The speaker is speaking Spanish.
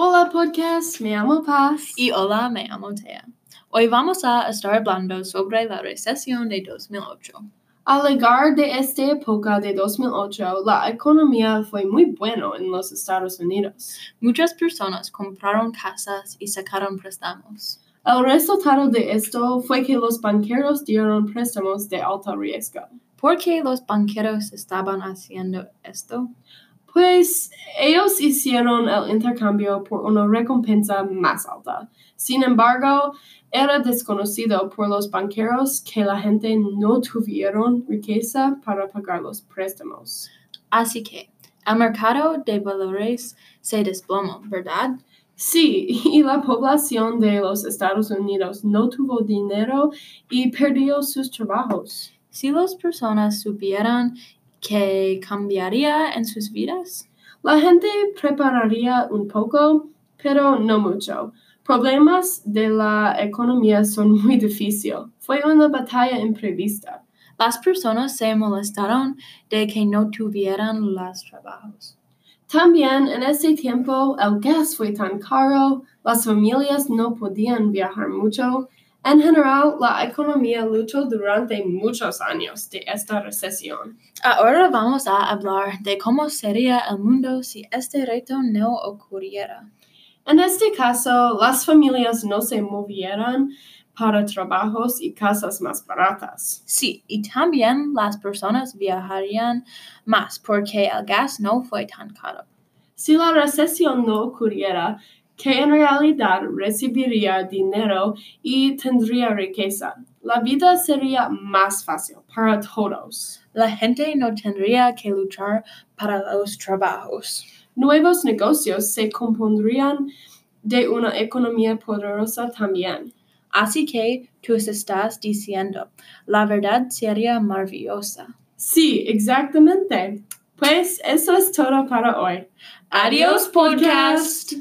Hola podcast, me llamo Paz. Y hola, me llamo Tea. Hoy vamos a estar hablando sobre la recesión de 2008. Al llegar de esta época de 2008, la economía fue muy buena en los Estados Unidos. Muchas personas compraron casas y sacaron préstamos. El resultado de esto fue que los banqueros dieron préstamos de alto riesgo. ¿Por qué los banqueros estaban haciendo esto? Pues ellos hicieron el intercambio por una recompensa más alta. Sin embargo, era desconocido por los banqueros que la gente no tuvieron riqueza para pagar los préstamos. Así que el mercado de valores se desplomó, ¿verdad? Sí, y la población de los Estados Unidos no tuvo dinero y perdió sus trabajos. Si las personas supieran que cambiaría en sus vidas, La gente prepararía un poco, pero no mucho. Problemas de la economía son muy difíciles. Fue una batalla imprevista. las personas se molestaron de que no tuvieran los trabajos. También en ese tiempo el gas fue tan caro, las familias no podían viajar mucho. En general, la economía luchó durante muchos años de esta recesión. Ahora vamos a hablar de cómo sería el mundo si este reto no ocurriera. En este caso, las familias no se movieran para trabajos y casas más baratas. Sí, y también las personas viajarían más porque el gas no fue tan caro. Si la recesión no ocurriera, que en realidad recibiría dinero y tendría riqueza, la vida sería más fácil para todos. La gente no tendría que luchar para los trabajos. Nuevos negocios se compondrían de una economía poderosa también. Así que tú estás diciendo, la verdad sería maravillosa. Sí, exactamente. Pues eso es todo para hoy. Adiós, podcast.